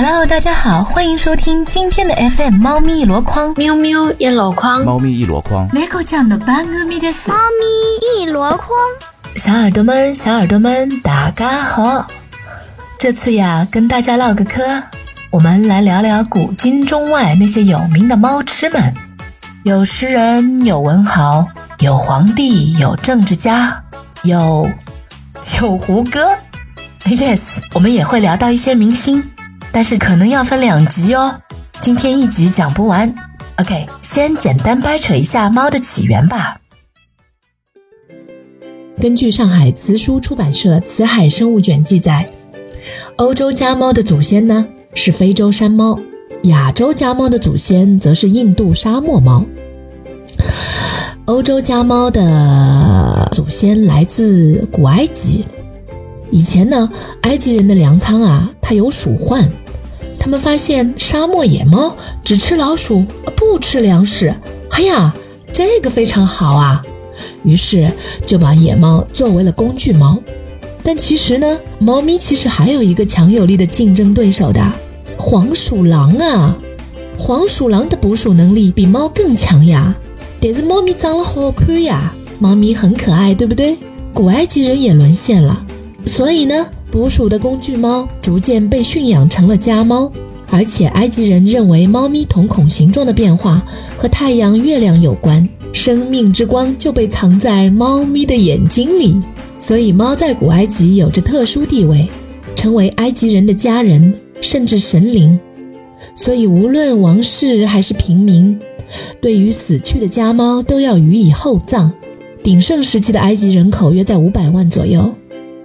Hello，大家好，欢迎收听今天的 FM 猫咪一箩筐，喵喵一箩筐，猫咪一箩筐，猫酱的番組です。猫咪一箩筐，小耳朵们，小耳朵们，大家好！这次呀，跟大家唠个嗑，我们来聊聊古今中外那些有名的猫痴们。有诗人，有文豪，有皇帝，有政治家，有有胡歌。Yes，我们也会聊到一些明星，但是可能要分两集哦。今天一集讲不完。OK，先简单掰扯一下猫的起源吧。根据上海慈书出版社《辞海生物卷》记载，欧洲家猫的祖先呢是非洲山猫，亚洲家猫的祖先则是印度沙漠猫。欧洲家猫的祖先来自古埃及。以前呢，埃及人的粮仓啊，它有鼠患，他们发现沙漠野猫只吃老鼠，不吃粮食。哎呀，这个非常好啊！于是就把野猫作为了工具猫。但其实呢，猫咪其实还有一个强有力的竞争对手的黄鼠狼啊！黄鼠狼的捕鼠能力比猫更强呀。但是猫咪长得好看呀，猫咪很可爱，对不对？古埃及人也沦陷了。所以呢，捕鼠的工具猫逐渐被驯养成了家猫，而且埃及人认为猫咪瞳孔形状的变化和太阳、月亮有关，生命之光就被藏在猫咪的眼睛里，所以猫在古埃及有着特殊地位，成为埃及人的家人，甚至神灵。所以无论王室还是平民，对于死去的家猫都要予以厚葬。鼎盛时期的埃及人口约在五百万左右。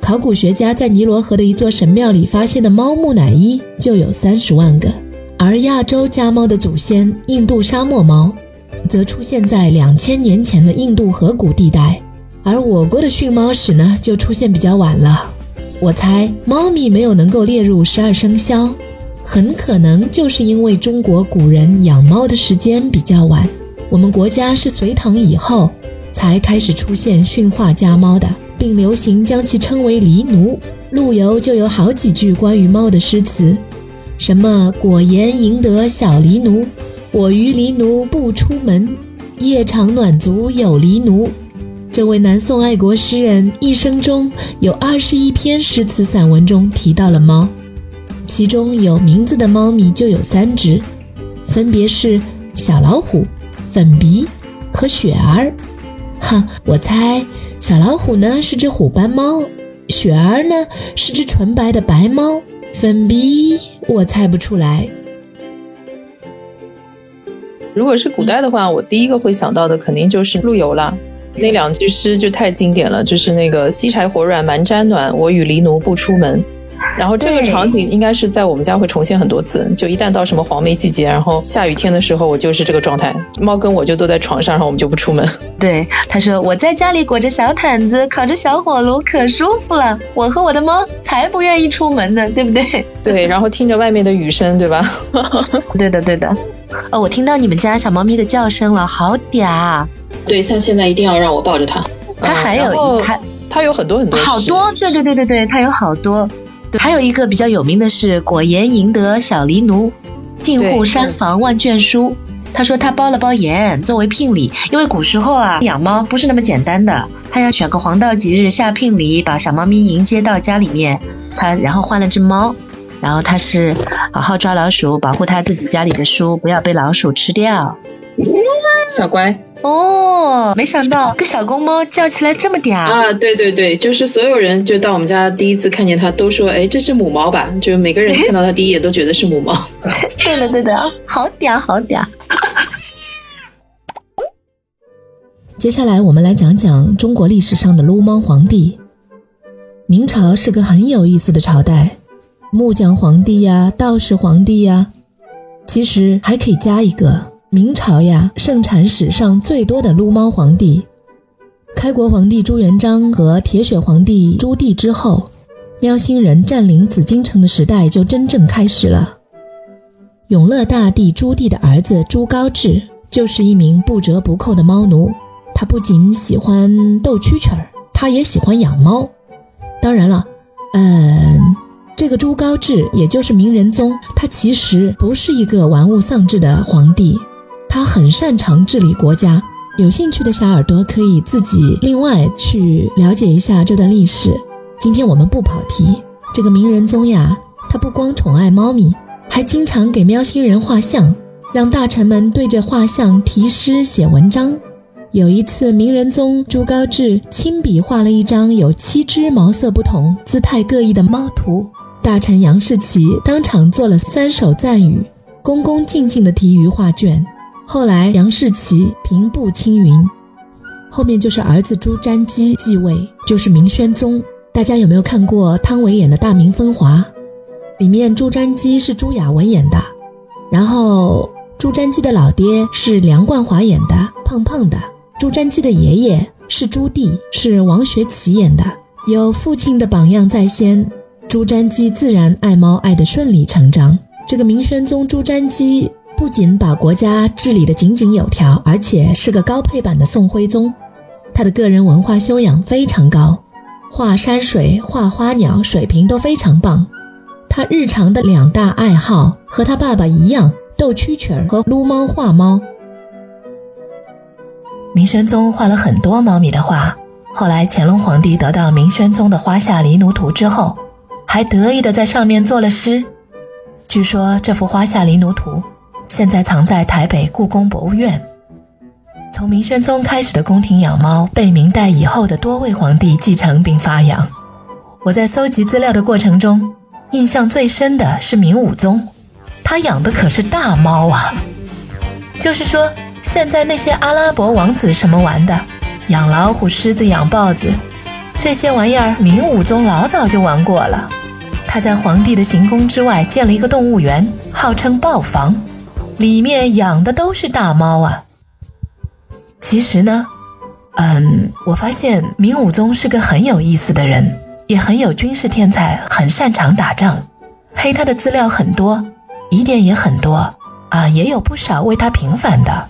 考古学家在尼罗河的一座神庙里发现的猫木乃伊就有三十万个，而亚洲家猫的祖先印度沙漠猫，则出现在两千年前的印度河谷地带，而我国的驯猫史呢，就出现比较晚了。我猜猫咪没有能够列入十二生肖，很可能就是因为中国古人养猫的时间比较晚，我们国家是隋唐以后才开始出现驯化家猫的。并流行将其称为狸奴。陆游就有好几句关于猫的诗词，什么“果言赢得小狸奴，我与狸奴不出门，夜长暖足有狸奴”。这位南宋爱国诗人一生中有二十一篇诗词散文中提到了猫，其中有名字的猫咪就有三只，分别是小老虎、粉鼻和雪儿。哈，我猜。小老虎呢是只虎斑猫，雪儿呢是只纯白的白猫，粉鼻我猜不出来。如果是古代的话，我第一个会想到的肯定就是陆游了，那两句诗就太经典了，就是那个“锡柴火软蛮毡暖，我与狸奴不出门”。然后这个场景应该是在我们家会重现很多次，就一旦到什么黄梅季节，然后下雨天的时候，我就是这个状态，猫跟我就都在床上，然后我们就不出门。对，他说我在家里裹着小毯子，烤着小火炉，可舒服了。我和我的猫才不愿意出门呢，对不对？对，然后听着外面的雨声，对吧？对的，对的。哦，我听到你们家小猫咪的叫声了，好嗲。对，像现在一定要让我抱着它。它还有一它，它有很多很多，好多。对对对对对，它有好多。还有一个比较有名的是“果盐赢得小狸奴，进户山房万卷书”。他说他包了包盐作为聘礼，因为古时候啊养猫不是那么简单的，他要选个黄道吉日下聘礼，把小猫咪迎接到家里面，他然后换了只猫，然后他是好好抓老鼠，保护他自己家里的书不要被老鼠吃掉。小乖哦，没想到个小公猫叫起来这么嗲啊！对对对，就是所有人就到我们家第一次看见它，都说哎，这是母猫吧？就每个人看到它第一眼都觉得是母猫。对了对的，好嗲好嗲。接下来我们来讲讲中国历史上的撸猫皇帝。明朝是个很有意思的朝代，木匠皇帝呀，道士皇帝呀，其实还可以加一个。明朝呀，盛产史上最多的撸猫皇帝。开国皇帝朱元璋和铁血皇帝朱棣之后，喵星人占领紫禁城的时代就真正开始了。永乐大帝朱棣的儿子朱高炽就是一名不折不扣的猫奴。他不仅喜欢逗蛐蛐儿，他也喜欢养猫。当然了，嗯，这个朱高炽，也就是明仁宗，他其实不是一个玩物丧志的皇帝，他很擅长治理国家。有兴趣的小耳朵可以自己另外去了解一下这段历史。今天我们不跑题。这个明仁宗呀，他不光宠爱猫咪，还经常给喵星人画像，让大臣们对着画像题诗写文章。有一次，明仁宗朱高炽亲笔画了一张有七只毛色不同、姿态各异的猫图，大臣杨士奇当场做了三首赞语，恭恭敬敬地题于画卷。后来，杨士奇平步青云，后面就是儿子朱瞻基继位，就是明宣宗。大家有没有看过汤唯演的《大明风华》？里面朱瞻基是朱亚文演的，然后朱瞻基的老爹是梁冠华演的，胖胖的。朱瞻基的爷爷是朱棣，是王学圻演的。有父亲的榜样在先，朱瞻基自然爱猫爱得顺理成章。这个明宣宗朱瞻基。不仅把国家治理得井井有条，而且是个高配版的宋徽宗。他的个人文化修养非常高，画山水、画花鸟水平都非常棒。他日常的两大爱好和他爸爸一样，斗蛐蛐儿和撸猫画猫。明宣宗画了很多猫咪的画，后来乾隆皇帝得到明宣宗的《花下狸奴图》之后，还得意地在上面作了诗。据说这幅《花下狸奴图》。现在藏在台北故宫博物院。从明宣宗开始的宫廷养猫，被明代以后的多位皇帝继承并发扬。我在搜集资料的过程中，印象最深的是明武宗，他养的可是大猫啊！就是说，现在那些阿拉伯王子什么玩的，养老虎、狮子、养豹子，这些玩意儿，明武宗老早就玩过了。他在皇帝的行宫之外建了一个动物园，号称豹房。里面养的都是大猫啊。其实呢，嗯，我发现明武宗是个很有意思的人，也很有军事天才，很擅长打仗。黑他的资料很多，疑点也很多啊，也有不少为他平反的。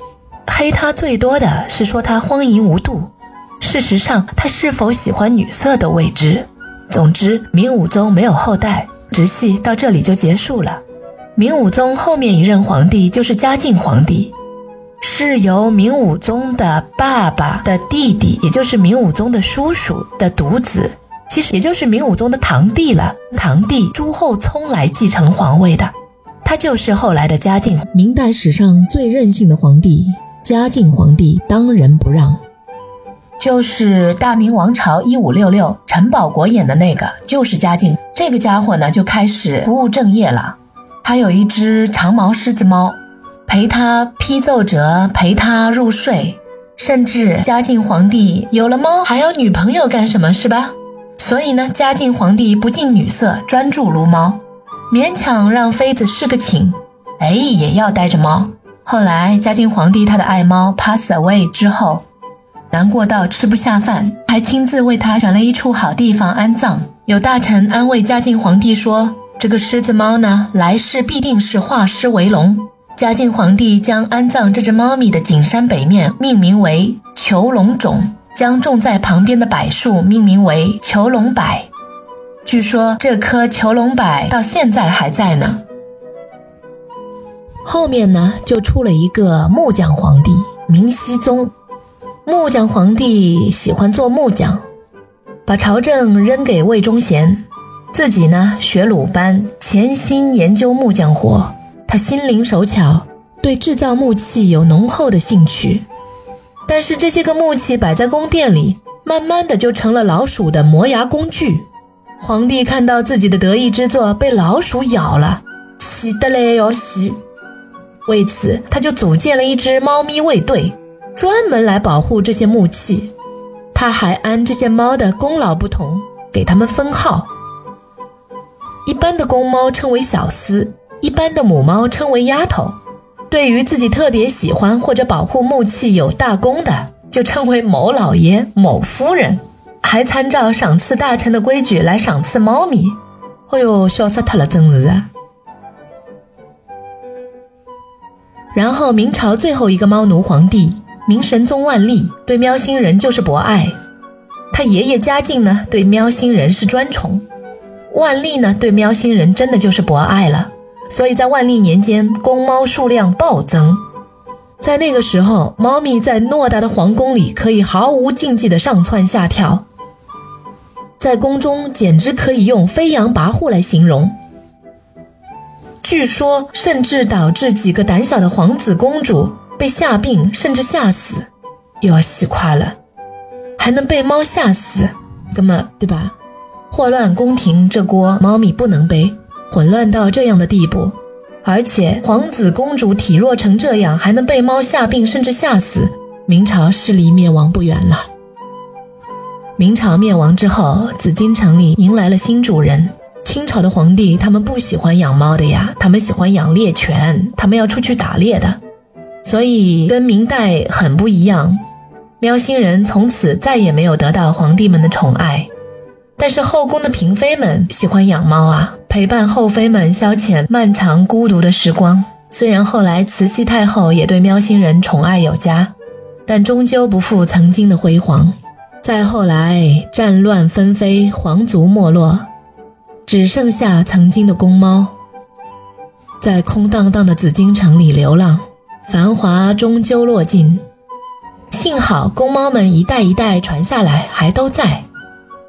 黑他最多的是说他荒淫无度，事实上他是否喜欢女色都未知。总之，明武宗没有后代，直系到这里就结束了。明武宗后面一任皇帝就是嘉靖皇帝，是由明武宗的爸爸的弟弟，也就是明武宗的叔叔的独子，其实也就是明武宗的堂弟了，堂弟朱厚熜来继承皇位的，他就是后来的嘉靖。明代史上最任性的皇帝，嘉靖皇帝当仁不让，就是大明王朝一五六六陈宝国演的那个，就是嘉靖这个家伙呢，就开始不务正业了。他有一只长毛狮子猫，陪他批奏折，陪他入睡，甚至嘉靖皇帝有了猫还要女朋友干什么？是吧？所以呢，嘉靖皇帝不近女色，专注撸猫，勉强让妃子侍个寝，哎，也要带着猫。后来嘉靖皇帝他的爱猫 pass away 之后，难过到吃不下饭，还亲自为他选了一处好地方安葬。有大臣安慰嘉靖皇帝说。这个狮子猫呢，来世必定是化狮为龙。嘉靖皇帝将安葬这只猫咪的景山北面命名为囚龙冢，将种在旁边的柏树命名为囚龙柏。据说这棵囚龙柏到现在还在呢。后面呢，就出了一个木匠皇帝明熹宗。木匠皇帝喜欢做木匠，把朝政扔给魏忠贤。自己呢，学鲁班，潜心研究木匠活。他心灵手巧，对制造木器有浓厚的兴趣。但是这些个木器摆在宫殿里，慢慢的就成了老鼠的磨牙工具。皇帝看到自己的得意之作被老鼠咬了，气得嘞要死。为此，他就组建了一支猫咪卫队，专门来保护这些木器。他还按这些猫的功劳不同，给他们分号。一般的公猫称为小厮，一般的母猫称为丫头。对于自己特别喜欢或者保护木器有大功的，就称为某老爷、某夫人，还参照赏赐大臣的规矩来赏赐猫咪。哎呦，笑死他了，真是！然后明朝最后一个猫奴皇帝明神宗万历对喵星人就是博爱，他爷爷嘉靖呢对喵星人是专宠。万历呢对喵星人真的就是博爱了，所以在万历年间，公猫数量暴增。在那个时候，猫咪在偌大的皇宫里可以毫无禁忌地上蹿下跳，在宫中简直可以用飞扬跋扈来形容。据说，甚至导致几个胆小的皇子公主被吓病，甚至吓死。又要戏夸了，还能被猫吓死，根本对吧？祸乱宫廷这锅猫咪不能背，混乱到这样的地步，而且皇子公主体弱成这样，还能被猫吓病，甚至吓死。明朝势力灭亡不远了。明朝灭亡之后，紫禁城里迎来了新主人。清朝的皇帝，他们不喜欢养猫的呀，他们喜欢养猎犬，他们要出去打猎的，所以跟明代很不一样。喵星人从此再也没有得到皇帝们的宠爱，但是后宫的嫔妃们喜欢养猫啊，陪伴后妃们消遣漫长孤独的时光。虽然后来慈禧太后也对喵星人宠爱有加，但终究不复曾经的辉煌。再后来，战乱纷飞，皇族没落。只剩下曾经的公猫，在空荡荡的紫禁城里流浪，繁华终究落尽。幸好公猫们一代一代传下来，还都在。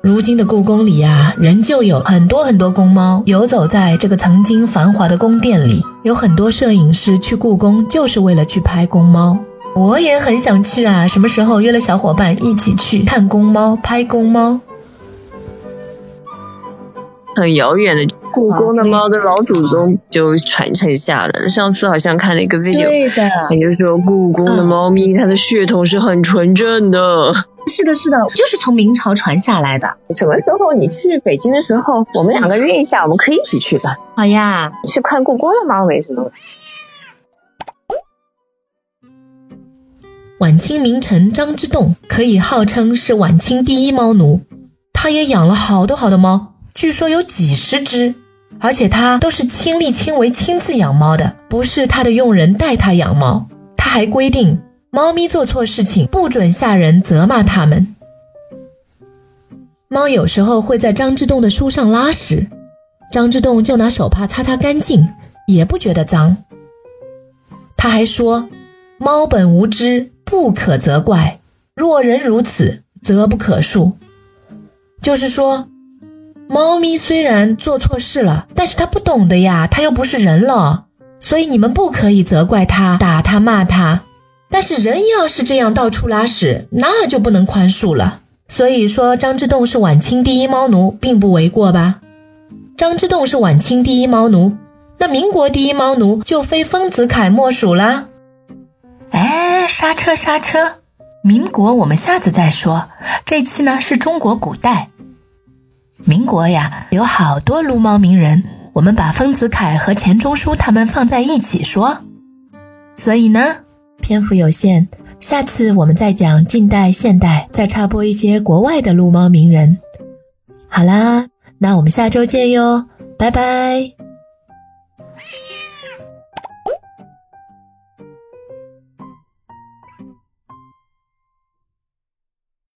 如今的故宫里呀，仍旧有很多很多公猫游走在这个曾经繁华的宫殿里。有很多摄影师去故宫就是为了去拍公猫。我也很想去啊，什么时候约了小伙伴一起去看公猫、拍公猫？很遥远的故宫的猫的老祖宗就传承下来了。上次好像看了一个 video，对的，也就是说故宫的猫咪它的血统是很纯正的。是的，是的，就是从明朝传下来的。什么时候你去北京的时候，我们两个约一下，我们可以一起去的。好呀，去看故宫的猫没什么。晚清名臣张之洞可以号称是晚清第一猫奴，他也养了好多好多猫。据说有几十只，而且他都是亲力亲为、亲自养猫的，不是他的佣人带他养猫。他还规定，猫咪做错事情不准下人责骂它们。猫有时候会在张之洞的书上拉屎，张之洞就拿手帕擦擦干净，也不觉得脏。他还说，猫本无知，不可责怪；若人如此，则不可恕。就是说。猫咪虽然做错事了，但是它不懂的呀，它又不是人了，所以你们不可以责怪它、打它、骂它。但是人要是这样到处拉屎，那就不能宽恕了。所以说，张之洞是晚清第一猫奴，并不为过吧？张之洞是晚清第一猫奴，那民国第一猫奴就非丰子恺莫属啦。哎，刹车刹车，民国我们下次再说，这期呢是中国古代。民国呀，有好多撸猫名人，我们把丰子恺和钱钟书他们放在一起说。所以呢，篇幅有限，下次我们再讲近代、现代，再插播一些国外的撸猫名人。好啦，那我们下周见哟，拜拜。